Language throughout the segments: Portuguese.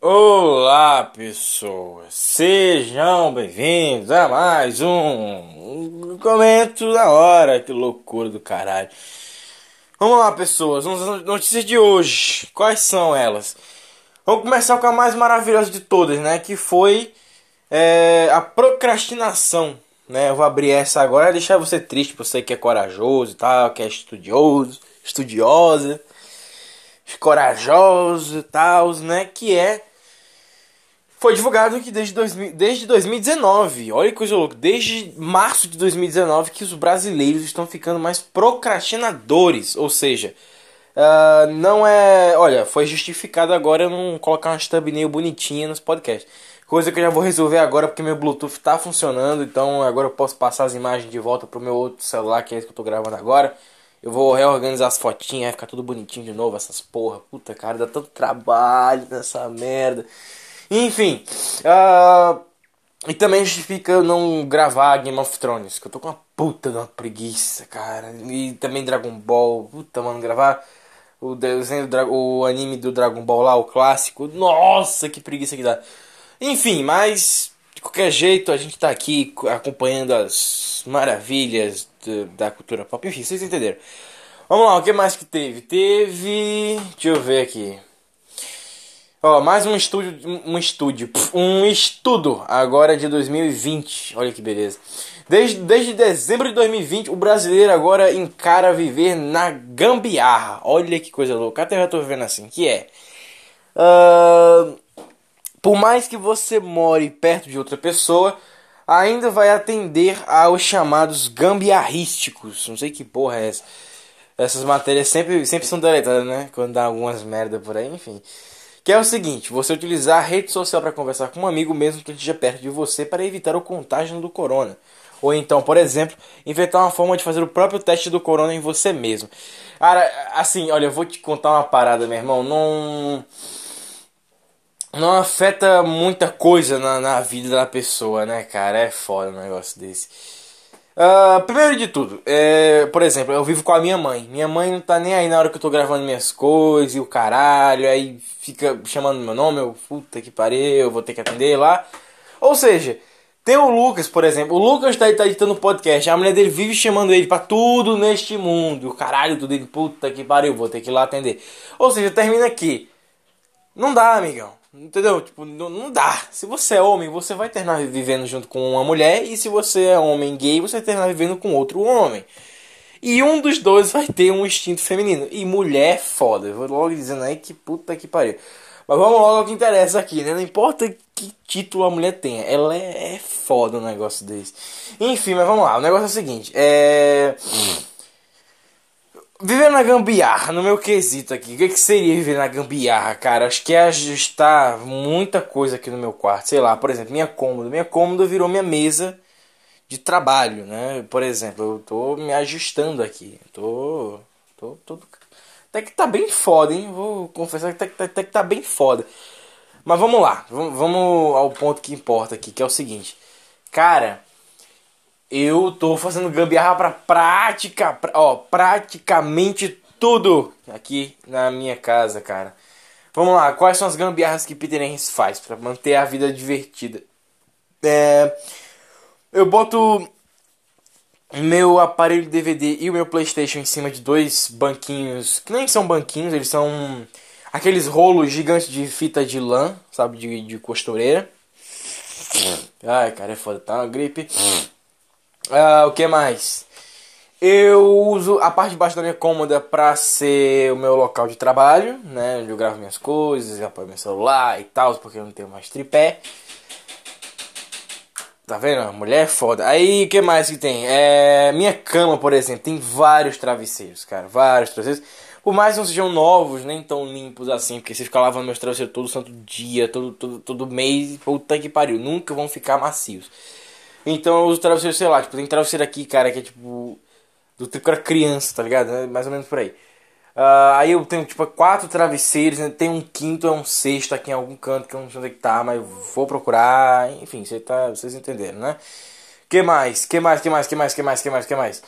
Olá, pessoas, sejam bem-vindos a mais um Comento da Hora, que loucura do caralho. Vamos lá, pessoas, notícias de hoje. Quais são elas? Vamos começar com a mais maravilhosa de todas, né? Que foi é, a procrastinação. Né? Eu vou abrir essa agora, deixar você triste, você que é corajoso e tal, que é estudioso, estudiosa, corajoso e tal, né? Que é foi divulgado que desde, 2000, desde 2019, olha que coisa louca, desde março de 2019 que os brasileiros estão ficando mais procrastinadores, ou seja, uh, não é, olha, foi justificado agora eu não colocar uma thumbnail bonitinha nos podcasts, coisa que eu já vou resolver agora porque meu Bluetooth está funcionando, então agora eu posso passar as imagens de volta pro meu outro celular que é esse que eu estou gravando agora. Eu vou reorganizar as fotinhas, vai ficar tudo bonitinho de novo, essas porra. Puta, cara, dá tanto trabalho nessa merda. Enfim, uh, e também justifica não gravar Game of Thrones, que eu tô com uma puta de uma preguiça, cara. E também Dragon Ball, puta, mano, gravar o desenho o anime do Dragon Ball lá, o clássico. Nossa, que preguiça que dá. Enfim, mas de qualquer jeito a gente tá aqui acompanhando as maravilhas de, da cultura pop. Enfim, vocês entenderam. Vamos lá, o que mais que teve? Teve. Deixa eu ver aqui. Ó, mais um estúdio, um estúdio, um estudo agora de 2020. Olha que beleza. Desde, desde dezembro de 2020, o brasileiro agora encara viver na gambiarra. Olha que coisa louca. Até eu tô vivendo assim. Que é. Uh, por mais que você more perto de outra pessoa, ainda vai atender aos chamados gambiarrísticos. Não sei que porra é essa. Essas matérias sempre, sempre são deletadas, né? Quando dá algumas merda por aí, enfim. Que é o seguinte: você utilizar a rede social para conversar com um amigo mesmo que esteja perto de você para evitar o contágio do corona. Ou então, por exemplo, inventar uma forma de fazer o próprio teste do corona em você mesmo. Cara, assim, olha, eu vou te contar uma parada, meu irmão. Não. Não afeta muita coisa na, na vida da pessoa, né, cara? É foda um negócio desse. Uh, primeiro de tudo, é, por exemplo, eu vivo com a minha mãe. Minha mãe não tá nem aí na hora que eu tô gravando minhas coisas e o caralho, aí fica chamando meu nome, eu, puta que pariu, vou ter que atender lá. Ou seja, tem o Lucas, por exemplo. O Lucas tá, tá editando podcast, a mulher dele vive chamando ele para tudo neste mundo. O caralho, tudo dele, puta que pariu, vou ter que ir lá atender. Ou seja, termina aqui. Não dá, amigão. Entendeu? Tipo, não, não dá. Se você é homem, você vai terminar vivendo junto com uma mulher. E se você é homem gay, você vai terminar vivendo com outro homem. E um dos dois vai ter um instinto feminino. E mulher é foda. Eu vou logo dizendo aí que puta que pariu. Mas vamos logo ao que interessa aqui, né? Não importa que título a mulher tenha. Ela é, é foda um negócio desse. Enfim, mas vamos lá. O negócio é o seguinte. É. Viver na gambiarra, no meu quesito aqui, o que, que seria viver na gambiarra, cara? Acho que é ajustar muita coisa aqui no meu quarto. Sei lá, por exemplo, minha cômoda. Minha cômoda virou minha mesa de trabalho, né? Por exemplo, eu tô me ajustando aqui. Tô. tô, tô até que tá bem foda, hein? Vou confessar que até, até que tá bem foda. Mas vamos lá, vamos ao ponto que importa aqui, que é o seguinte. Cara, eu tô fazendo gambiarra pra prática, pra, ó, praticamente tudo aqui na minha casa, cara. Vamos lá, quais são as gambiarras que Peter Henry faz para manter a vida divertida? É, eu boto meu aparelho DVD e o meu PlayStation em cima de dois banquinhos, que nem são banquinhos, eles são aqueles rolos gigantes de fita de lã, sabe, de, de costureira. Ai, cara, é foda, tá uma gripe. Uh, o que mais? Eu uso a parte de baixo da minha cômoda para ser o meu local de trabalho, né? Onde eu gravo minhas coisas, apoio meu celular e tal, porque eu não tenho mais tripé. Tá vendo? Mulher é foda. Aí o que mais que tem? É, minha cama, por exemplo, tem vários travesseiros, cara. Vários travesseiros. Por mais que não sejam novos, nem tão limpos assim, porque se ficar lavando meus travesseiros todo santo dia, todo, todo, todo mês, puta que pariu, nunca vão ficar macios. Então eu uso travesseiro, sei lá, tipo, tem travesseiro aqui, cara, que é tipo. Do tempo que era criança, tá ligado? É mais ou menos por aí. Uh, aí eu tenho tipo quatro travesseiros, né? tem um quinto, é um sexto aqui em algum canto que eu não sei onde é que tá, mas vou procurar. Enfim, cê tá, vocês entenderam, né? Que mais? Que mais? Que mais? Que mais? Que mais? Que mais? Que mais?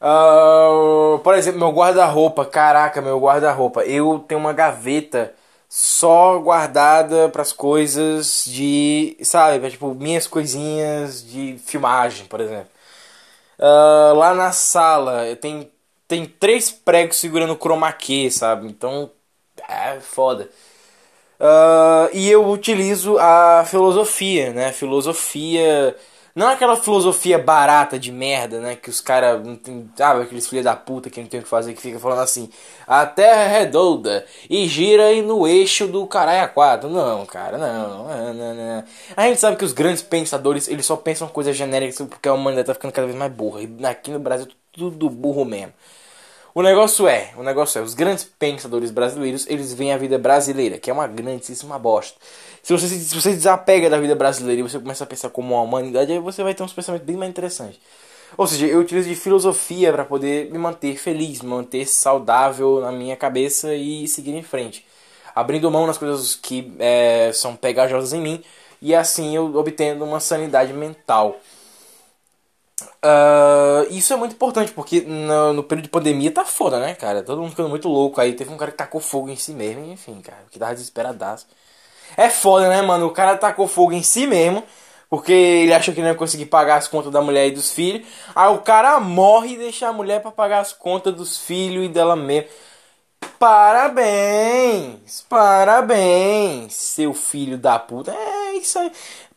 Uh, por exemplo, meu guarda-roupa, caraca, meu guarda-roupa. Eu tenho uma gaveta só guardada para as coisas de, sabe, tipo, minhas coisinhas de filmagem, por exemplo. Uh, lá na sala tem, tem três pregos segurando o chroma key, sabe? Então, é foda. Uh, e eu utilizo a filosofia, né? Filosofia não aquela filosofia barata de merda, né? Que os caras não tem. Sabe, aqueles filhos da puta que não tem o que fazer, que fica falando assim: a terra é redonda e gira aí no eixo do caralho a quatro. Não, cara, não, não, não, não. A gente sabe que os grandes pensadores, eles só pensam coisas genéricas porque a humanidade tá ficando cada vez mais burra. E aqui no Brasil, tudo burro mesmo. O negócio é, o negócio é, os grandes pensadores brasileiros, eles veem a vida brasileira, que é uma grandíssima bosta. Se você, se você desapega da vida brasileira e você começa a pensar como uma humanidade, aí você vai ter uns pensamentos bem mais interessantes. Ou seja, eu utilizo de filosofia para poder me manter feliz, me manter saudável na minha cabeça e seguir em frente. Abrindo mão nas coisas que é, são pegajosas em mim e assim eu obtendo uma sanidade mental. Uh, isso é muito importante, porque no, no, período de pandemia tá foda, né, cara? Todo mundo ficando muito louco aí. Teve um cara que tacou fogo em si mesmo, enfim, cara, que tava desesperadaço. É foda, né, mano? O cara tacou fogo em si mesmo. Porque ele achou que não ia conseguir pagar as contas da mulher e dos filhos. Aí o cara morre e deixa a mulher para pagar as contas dos filhos e dela mesmo. Parabéns! Parabéns, seu filho da puta. É isso aí.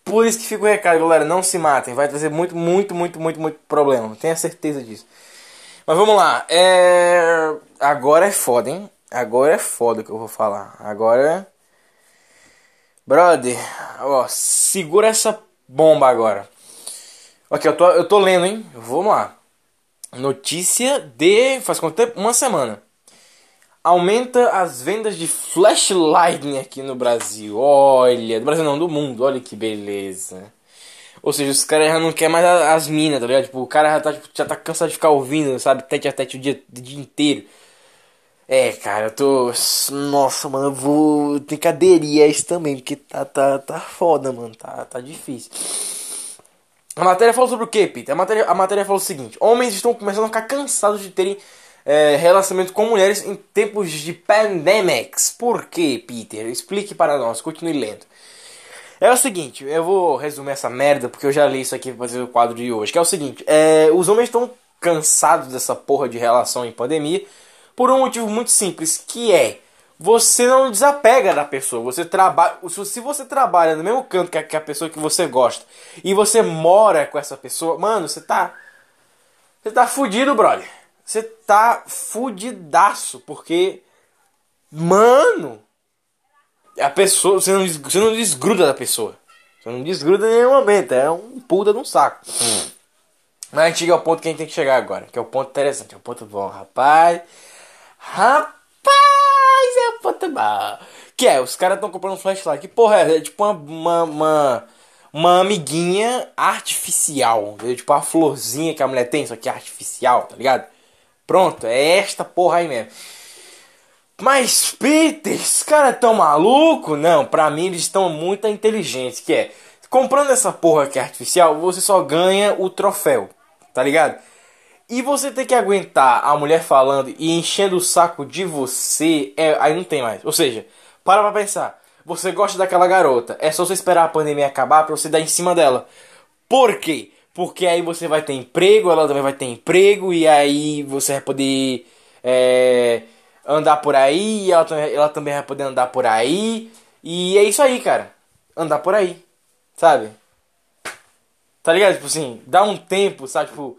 Por isso que fica o recado, galera. Não se matem. Vai trazer muito, muito, muito, muito, muito problema. Tenha certeza disso. Mas vamos lá. É... Agora é foda, hein? Agora é foda que eu vou falar. Agora. Brother, ó, segura essa bomba agora. Ok, eu tô, eu tô lendo, hein? Vamos lá. Notícia de. faz quanto tempo? Uma semana. Aumenta as vendas de flashlight aqui no Brasil. Olha, do Brasil não, do mundo. Olha que beleza. Ou seja, os caras já não querem mais as minas, tá ligado? Tipo, o cara já tá, tipo, já tá cansado de ficar ouvindo, sabe? Tete a tete o dia, o dia inteiro. É, cara, eu tô. Nossa, mano, eu vou. Tem que aderir a isso também, porque tá, tá, tá foda, mano. Tá, tá difícil. A matéria falou sobre o que, Peter? A matéria, a matéria falou o seguinte: Homens estão começando a ficar cansados de terem é, relacionamento com mulheres em tempos de pandemics. Por que, Peter? Explique para nós, continue lendo. É o seguinte, eu vou resumir essa merda porque eu já li isso aqui pra fazer o quadro de hoje. Que é o seguinte: é, os homens estão cansados dessa porra de relação em pandemia por um motivo muito simples, que é você não desapega da pessoa. Você trabalha, se você trabalha no mesmo canto que a pessoa que você gosta e você mora com essa pessoa, mano, você tá você tá fudido, brother. Você tá fudidaço, porque mano, a pessoa, você não, você não desgruda da pessoa. Você não desgruda em nenhum momento, é um puta de um saco. Mas a gente chega ao ponto que a gente tem que chegar agora, que é o ponto interessante, é o ponto bom, rapaz. Rapaz, é puta mal. Que é, os caras estão comprando flashlight. Que porra é? É tipo uma, uma, uma, uma amiguinha artificial. Entendeu? Tipo uma florzinha que a mulher tem, só que é artificial, tá ligado? Pronto, é esta porra aí mesmo. Mas, Peter, esses caras tão maluco? Não, pra mim eles estão muito inteligentes. Que é, comprando essa porra que é artificial, você só ganha o troféu, tá ligado? E você ter que aguentar a mulher falando e enchendo o saco de você, é, aí não tem mais. Ou seja, para pra pensar. Você gosta daquela garota, é só você esperar a pandemia acabar pra você dar em cima dela. Por quê? Porque aí você vai ter emprego, ela também vai ter emprego, e aí você vai poder é, andar por aí, ela, ela também vai poder andar por aí. E é isso aí, cara. Andar por aí, sabe? Tá ligado? Tipo assim, dá um tempo, sabe? Tipo,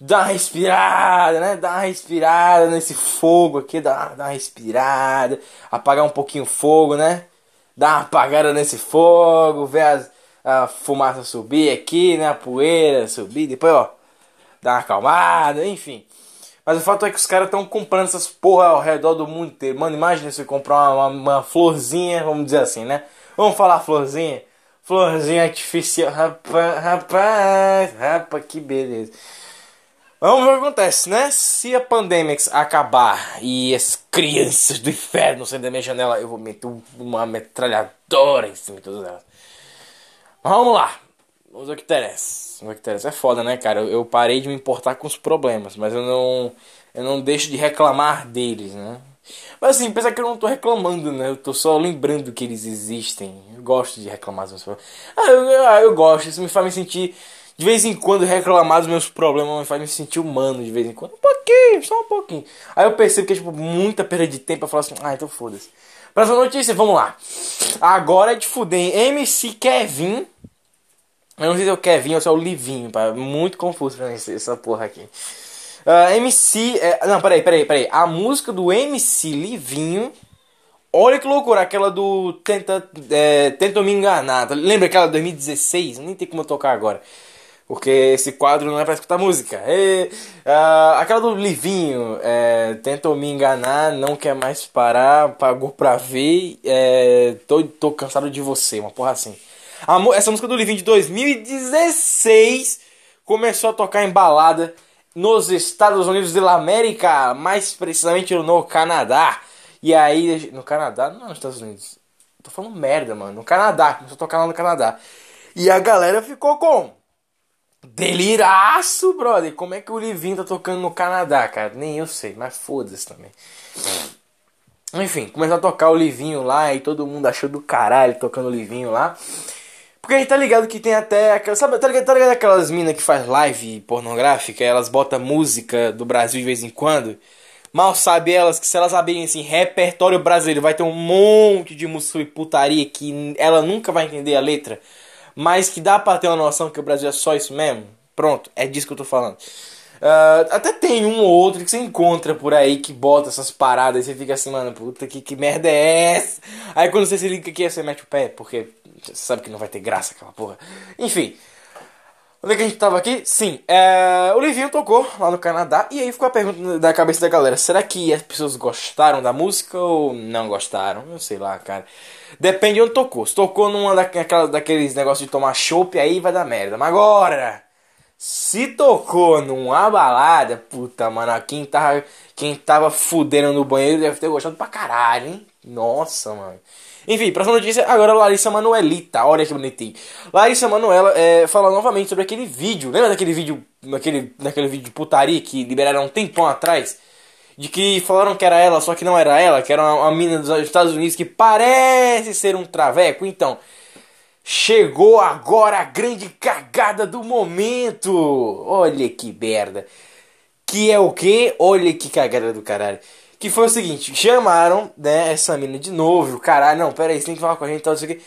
dá uma respirada, né? Dá uma respirada nesse fogo aqui, dá, dá uma respirada, apagar um pouquinho o fogo, né? Dá uma apagada nesse fogo, ver as, a fumaça subir aqui, né? A poeira subir, depois, ó, dá uma acalmada, enfim. Mas o fato é que os caras estão comprando essas porra ao redor do mundo inteiro. Mano, imagina se comprar uma, uma, uma florzinha, vamos dizer assim, né? Vamos falar florzinha? Florzinha artificial. Rapaz, rapaz, rapaz, que beleza. Vamos ver o que acontece, né? Se a Pandemics acabar e essas crianças do inferno saírem da minha janela, eu vou meter uma metralhadora em cima de todas elas. Vamos lá. Vamos ver o que interessa. Vamos ver o que interessa. É foda, né, cara? Eu, eu parei de me importar com os problemas, mas eu não, eu não deixo de reclamar deles, né? Mas assim, pensa que eu não tô reclamando, né? Eu tô só lembrando que eles existem. Eu gosto de reclamar dos meus problemas. Ah, eu, eu, eu gosto, isso me faz me sentir. De vez em quando reclamar dos meus problemas me faz me sentir humano de vez em quando. Um pouquinho, só um pouquinho. Aí eu percebo que é tipo muita perda de tempo. Eu falo assim, ah, então foda-se. Próxima notícia, vamos lá. Agora é de fuder? MC Kevin. Eu não sei se é o Kevin ou se é o Livinho, pá. Muito confuso pra mim essa porra aqui. Uh, ah, MC. É, não, peraí, peraí, peraí. A música do MC Livinho. Olha que loucura, aquela do Tenta, é, Tenta Me Enganar. Lembra aquela de 2016? Nem tem como eu tocar agora. Porque esse quadro não é pra escutar música. E, uh, aquela do Livinho, é, me enganar, não quer mais parar, pagou pra ver, é, tô, tô cansado de você, uma porra assim. Essa música do Livinho de 2016 começou a tocar em balada nos Estados Unidos da América, mais precisamente no Canadá. E aí, no Canadá? Não, nos Estados Unidos. Tô falando merda, mano. No Canadá, começou a tocar lá no Canadá. E a galera ficou com Deliraço, brother. Como é que o Livinho tá tocando no Canadá, cara? Nem eu sei, mas foda-se também. Enfim, começou a tocar o Livinho lá e todo mundo achou do caralho tocando o Livinho lá. Porque a gente tá ligado que tem até aquela. Sabe, tá ligado, tá ligado aquelas minas que faz live pornográfica? Elas botam música do Brasil de vez em quando. Mal sabe elas que se elas abrirem assim, repertório brasileiro, vai ter um monte de música e putaria que ela nunca vai entender a letra mas que dá pra ter uma noção que o Brasil é só isso mesmo. Pronto, é disso que eu tô falando. Uh, até tem um ou outro que você encontra por aí que bota essas paradas e você fica assim, mano, puta que, que merda é essa? Aí quando você se liga aqui, você mete o pé, porque você sabe que não vai ter graça aquela porra. Enfim. Onde é que a gente tava aqui? Sim, é... o Livinho tocou lá no Canadá e aí ficou a pergunta da cabeça da galera: será que as pessoas gostaram da música ou não gostaram? Eu sei lá, cara. Depende de onde tocou. Se tocou numa daqueles negócios de tomar chopp, aí vai dar merda. Mas agora, se tocou numa balada, puta, mano, quem tava, quem tava fudendo no banheiro deve ter gostado pra caralho, hein? Nossa, mano. Enfim, próxima notícia, agora Larissa Manuelita, olha que bonitinho. Larissa Manuela é, fala novamente sobre aquele vídeo, lembra daquele vídeo, daquele, daquele vídeo de putaria que liberaram um tempão atrás? de que falaram que era ela, só que não era ela, que era uma, uma mina dos Estados Unidos que parece ser um traveco. Então, chegou agora a grande cagada do momento. Olha que merda. Que é o que? Olha que cagada do caralho. Que foi o seguinte, chamaram, né, essa mina de novo, caralho, não, pera aí, você tem que falar com a gente e tal, isso aqui.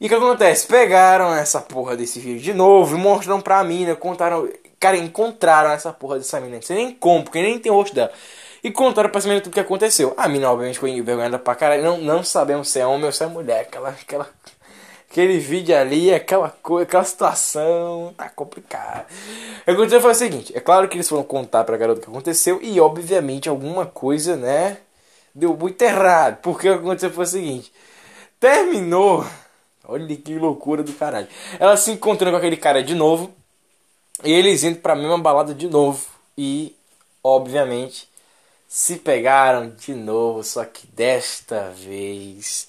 E o que acontece? Pegaram essa porra desse vídeo de novo e mostraram pra mina, contaram, cara, encontraram essa porra dessa mina, não sei nem como, porque nem tem o rosto dela e contaram pra cima tudo que aconteceu. A mina, obviamente, ficou envergonhada pra caralho. Não, não sabemos se é homem ou se é mulher. Aquela, aquela, aquele vídeo ali, aquela coisa, aquela situação, tá complicado. O que aconteceu foi o seguinte: é claro que eles foram contar pra garota o que aconteceu e, obviamente, alguma coisa, né, deu muito errado. Porque o que aconteceu foi o seguinte: terminou. Olha que loucura do caralho. Ela se encontrando com aquele cara de novo. E eles indo pra mesma balada de novo. E, obviamente, se pegaram de novo, só que desta vez,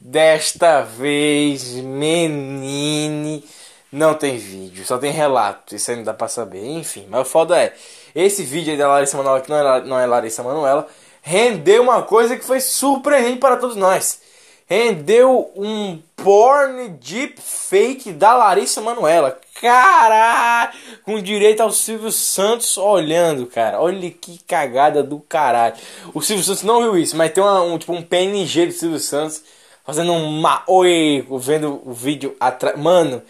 desta vez, menine, não tem vídeo, só tem relato, isso aí não dá pra saber. Enfim, mas o foda é, esse vídeo aí da Larissa Manoela, que não é, não é Larissa Manoela, rendeu uma coisa que foi surpreendente para todos nós rendeu um porn deep fake da Larissa Manuela. Caralho! Com direito ao Silvio Santos olhando, cara. Olha que cagada do caralho. O Silvio Santos não viu isso, mas tem uma, um, tipo um PNG do Silvio Santos fazendo um oi, vendo o vídeo atrás. Mano,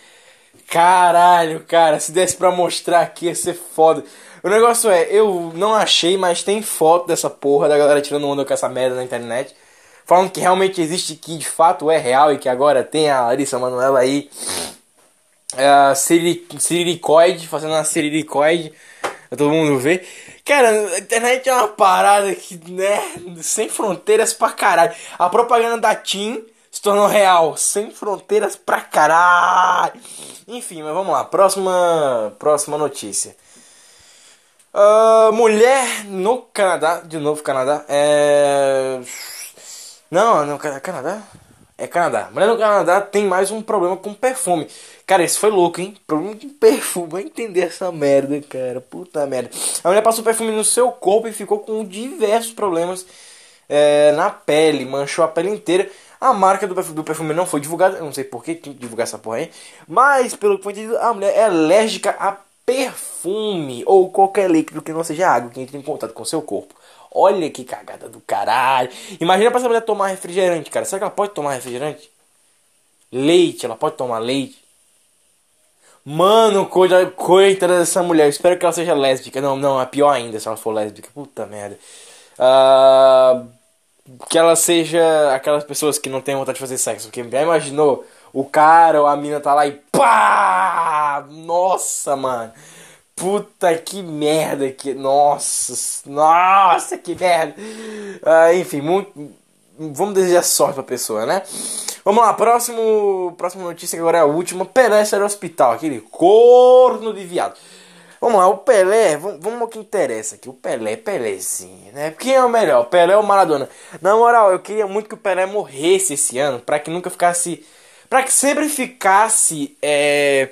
caralho, cara. Se desse pra mostrar aqui ia ser foda. O negócio é, eu não achei, mas tem foto dessa porra da galera tirando onda com essa merda na internet falando que realmente existe, que de fato é real e que agora tem a Larissa Manoela aí uh, siriricoide, fazendo uma siriricoide, todo mundo vê. Cara, a internet é uma parada que, né, sem fronteiras pra caralho. A propaganda da TIM se tornou real, sem fronteiras pra caralho. Enfim, mas vamos lá, próxima, próxima notícia. Uh, mulher no Canadá, de novo Canadá, é não, não, Canadá? É Canadá. Mulher no Canadá tem mais um problema com perfume. Cara, isso foi louco, hein? Problema com perfume. Vai entender essa merda, cara. Puta merda. A mulher passou perfume no seu corpo e ficou com diversos problemas é, na pele, manchou a pele inteira. A marca do perfume, do perfume não foi divulgada, eu não sei por que divulgar essa porra aí, mas pelo que foi entendido, a mulher é alérgica a perfume ou qualquer líquido que não seja água que entre em contato com seu corpo. Olha que cagada do caralho. Imagina pra essa mulher tomar refrigerante, cara. Será que ela pode tomar refrigerante? Leite, ela pode tomar leite? Mano, coisa, coitada dessa mulher. espero que ela seja lésbica. Não, não, é pior ainda se ela for lésbica. Puta merda. Uh, que ela seja aquelas pessoas que não têm vontade de fazer sexo. Porque já imaginou o cara ou a mina tá lá e pá! Nossa, mano. Puta que merda que. Nossa, nossa, que merda. Uh, enfim, muito. Vamos desejar sorte pra pessoa, né? Vamos lá, próximo, próxima notícia agora é a última. Pelé será hospital, aquele corno de viado. Vamos lá, o Pelé, vamos, vamos ao que interessa aqui. O Pelé, Pelézinho, né? Quem é o melhor? O Pelé ou o Maradona? Na moral, eu queria muito que o Pelé morresse esse ano, para que nunca ficasse. para que sempre ficasse é,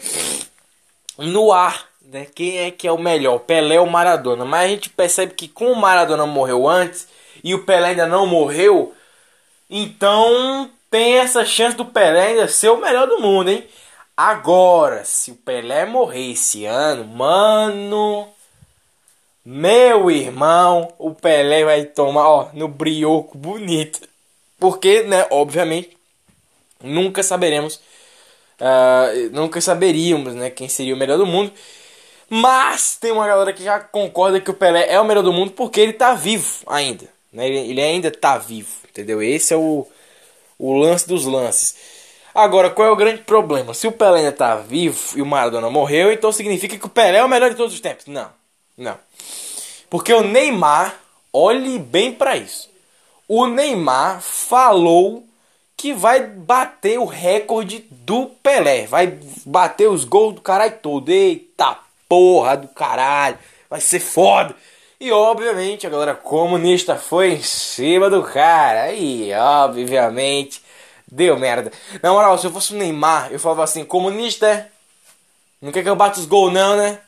no ar, né? Quem é que é o melhor? Pelé ou Maradona? Mas a gente percebe que, como o Maradona morreu antes e o Pelé ainda não morreu, então tem essa chance do Pelé ainda ser o melhor do mundo, hein? Agora, se o Pelé morrer esse ano, mano, meu irmão, o Pelé vai tomar, ó, no brioco bonito. Porque, né, obviamente, nunca saberemos, uh, nunca saberíamos, né, quem seria o melhor do mundo. Mas tem uma galera que já concorda que o Pelé é o melhor do mundo porque ele tá vivo ainda, né? Ele, ainda tá vivo, entendeu? Esse é o o lance dos lances. Agora, qual é o grande problema? Se o Pelé ainda está vivo e o Maradona morreu, então significa que o Pelé é o melhor de todos os tempos. Não, não. Porque o Neymar, olhe bem para isso. O Neymar falou que vai bater o recorde do Pelé. Vai bater os gols do caralho todo. Eita porra do caralho. Vai ser foda. E obviamente a galera comunista foi em cima do cara. E obviamente deu merda. Na moral, se eu fosse o Neymar, eu falava assim: comunista, não quer que eu bata os gols, não, né?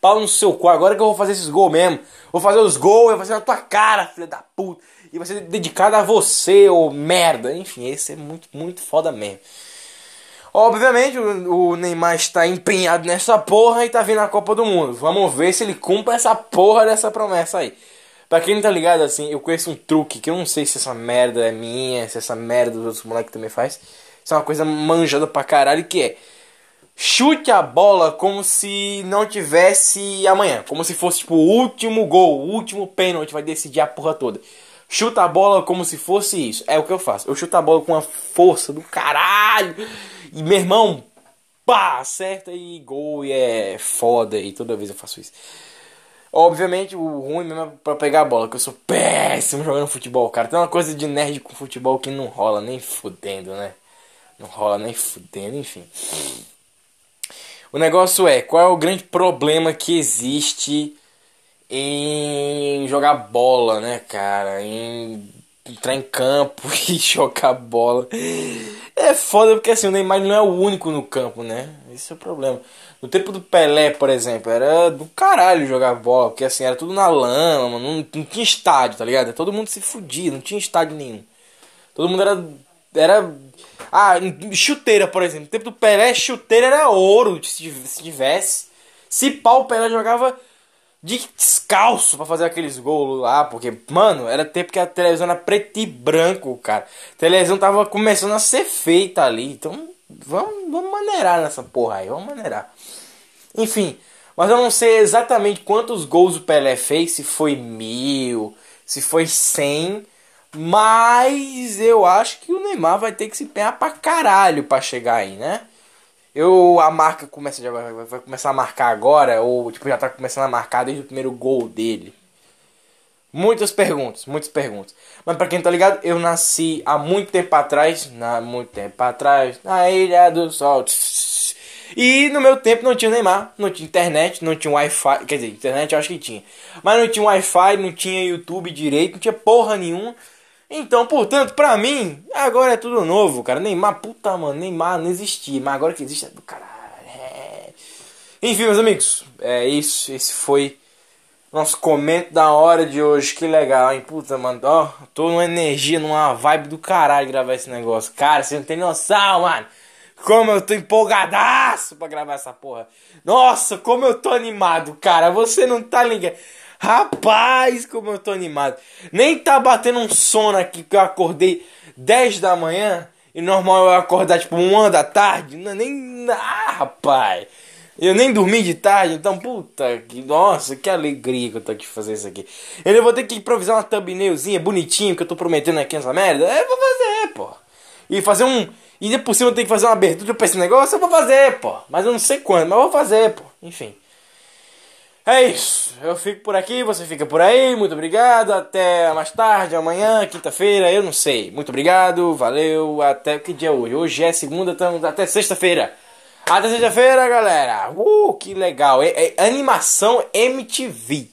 Pau no seu cu, agora que eu vou fazer esses gols mesmo. Vou fazer os gols, eu vou fazer na tua cara, filha da puta. E vai ser dedicado a você, ô merda. Enfim, esse é muito, muito foda mesmo. Obviamente, o, Neymar está empenhado nessa porra e tá vindo a Copa do Mundo. Vamos ver se ele cumpre essa porra dessa promessa aí. Pra quem não tá ligado, assim, eu conheço um truque que eu não sei se essa merda é minha, se essa merda dos outros moleques também faz. Isso é uma coisa manjada pra caralho que é. Chute a bola como se não tivesse amanhã. Como se fosse tipo o último gol, o último pênalti vai decidir a porra toda. Chuta a bola como se fosse isso. É o que eu faço. Eu chuto a bola com a força do caralho. E meu irmão, pá, acerta e gol e é foda. E toda vez eu faço isso. Obviamente, o ruim mesmo é pra pegar a bola, que eu sou péssimo jogando futebol, cara. Tem uma coisa de nerd com futebol que não rola nem fudendo, né? Não rola nem fudendo, enfim. O negócio é, qual é o grande problema que existe em jogar bola, né, cara? Em entrar em campo e jogar bola. É foda porque assim, o Neymar não é o único no campo, né? Esse é o problema. No tempo do Pelé, por exemplo, era do caralho jogar bola, porque assim, era tudo na lama, não, não tinha estádio, tá ligado? Todo mundo se fudia, não tinha estádio nenhum. Todo mundo era. Era. Ah, chuteira, por exemplo. No tempo do Pelé, chuteira era ouro, se tivesse. Se pau, o Pelé jogava descalço para fazer aqueles gols lá, porque, mano, era tempo que a televisão era preto e branco, cara. A televisão tava começando a ser feita ali, então vamos, vamos maneirar nessa porra aí, vamos maneirar. Enfim, mas eu não sei exatamente quantos gols o Pelé fez, se foi mil, se foi cem, mas eu acho que o Neymar vai ter que se empenhar pra caralho pra chegar aí, né? Eu, a marca começa, já vai, vai começar a marcar agora, ou tipo, já tá começando a marcar desde o primeiro gol dele. Muitas perguntas, muitas perguntas. Mas pra quem tá ligado, eu nasci há muito tempo atrás, na, muito tempo atrás, na Ilha do Sol. E no meu tempo não tinha Neymar, não tinha internet, não tinha Wi-Fi. Quer dizer, internet eu acho que tinha. Mas não tinha Wi-Fi, não tinha YouTube direito, não tinha porra nenhuma. Então, portanto, pra mim, agora é tudo novo, cara. Neymar, puta, mano, Neymar não existia, mas agora que existe é do caralho. É... Enfim, meus amigos, é isso. Esse foi Nosso comento da hora de hoje, que legal, hein? Puta, mano, ó, tô numa energia, numa vibe do caralho gravar esse negócio. Cara, você não tem noção, mano. Como eu tô empolgadaço pra gravar essa porra. Nossa, como eu tô animado, cara. Você não tá ligado. Rapaz, como eu tô animado. Nem tá batendo um sono aqui que eu acordei 10 da manhã. E normal eu acordar tipo 1 da tarde. Não, nem. Ah, rapaz. Eu nem dormi de tarde, então, puta que. Nossa, que alegria que eu tô aqui fazer isso aqui. Eu vou ter que improvisar uma thumbnailzinha bonitinha que eu tô prometendo aqui nessa merda. É, vou fazer, pô. E fazer um. E por cima eu tenho que fazer uma abertura pra esse negócio, eu vou fazer, pô. Mas eu não sei quando, mas eu vou fazer, pô. Enfim. É isso. Eu fico por aqui, você fica por aí. Muito obrigado. Até mais tarde, amanhã, quinta-feira, eu não sei. Muito obrigado, valeu. Até que dia é hoje? Hoje é segunda, então até sexta-feira. Até sexta-feira, galera. Uh, que legal. É, é animação MTV.